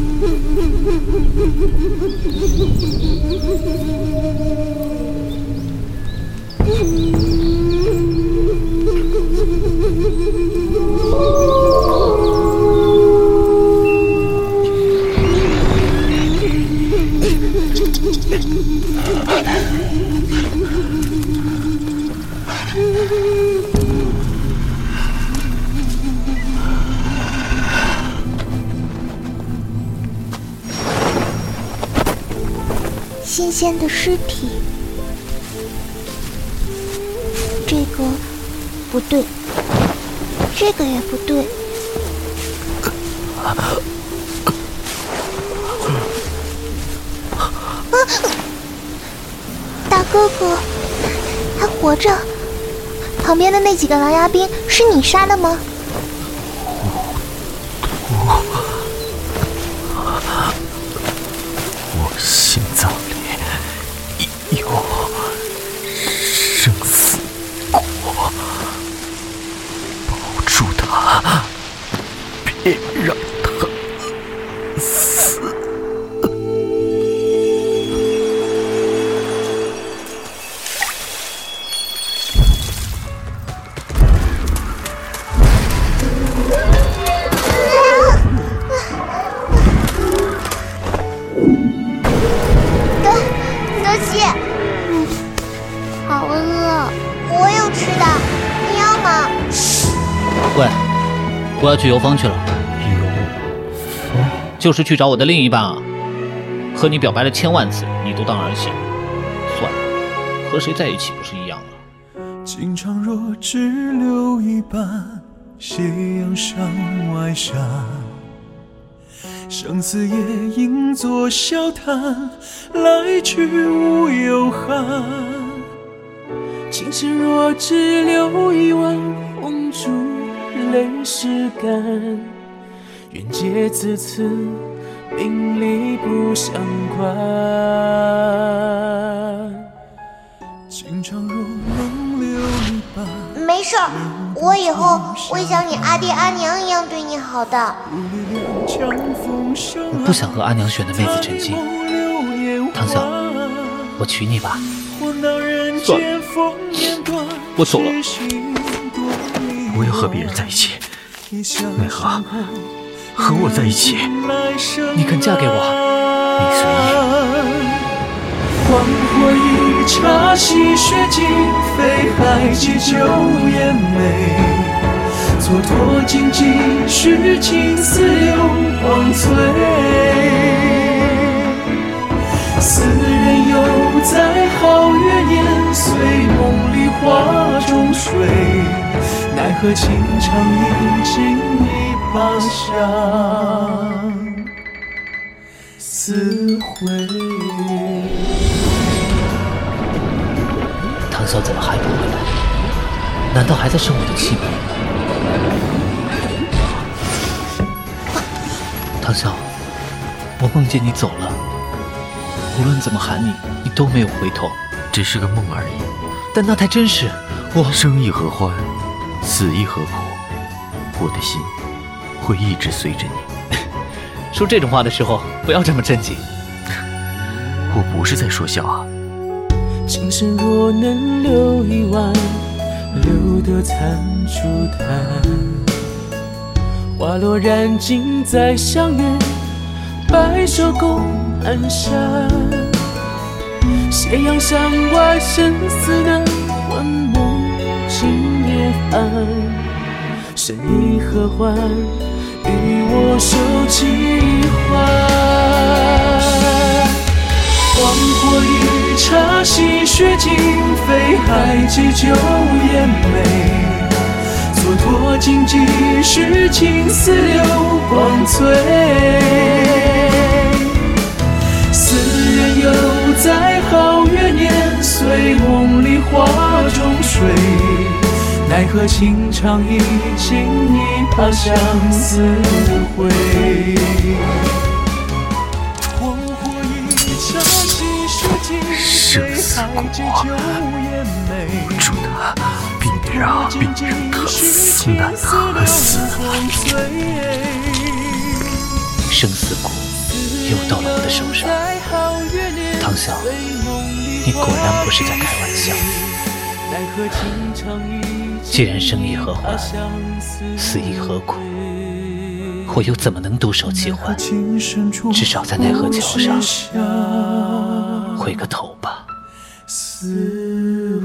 Oh, my God. 新鲜的尸体。这个不对，这个也不对。大哥哥还活着？旁边的那几个狼牙兵是你杀的吗？我让他死。德德西，好饿，我有吃的，你要吗？喂，我要去游方去了，就是去找我的另一半啊。和你表白了千万次，你都当儿戏。算了，和谁在一起不是一样吗？情长若只留一半，斜阳上外山。生死也应作笑谈，来去无忧憾。情深若只留一弯，红烛泪湿干。愿借此次名利不相关。情长若能留一半，没事儿，我以后会像你阿爹阿娘一样对你好的。我不想和阿娘选的妹子成亲，唐晓我娶你吧。算了我走了我要和别人在一起。奈何和我在一起，你肯嫁给我？你随意。黄火一茶，戏雪尽飞，还寄酒烟眉。蹉跎荆棘，虚情似流黄翠。斯人犹在，皓月年，随梦里花中睡。奈何情长已尽，一把相思回。唐晓怎么还不回来？难道还在生我的气吗？唐晓，我梦见你走了，无论怎么喊你，你都没有回头。只是个梦而已。但那太真实，我生亦何欢，死亦何苦？我的心会一直随着你。说这种话的时候不要这么正经。我不是在说笑啊。情深若能留一晚，留得残烛淡。花落燃尽再相约，白首共阑珊。斜阳山外，生死难，幻梦今夜寒。生亦何欢，与我手几欢。黄花一茶，戏雪尽飞，还寄旧颜眉。蹉跎荆棘，虚情似流光翠。奈何情长已尽，一把相思灰。黄火一茶，戏雪尽飞，还寄酒烟眉。住他，别让别让他死，奈何死？生死果又到了我的手上。唐晓，你果然不是在开玩笑。既然生亦何欢，死亦何苦？我又怎么能独守其欢？至少在奈何桥上回个头吧。思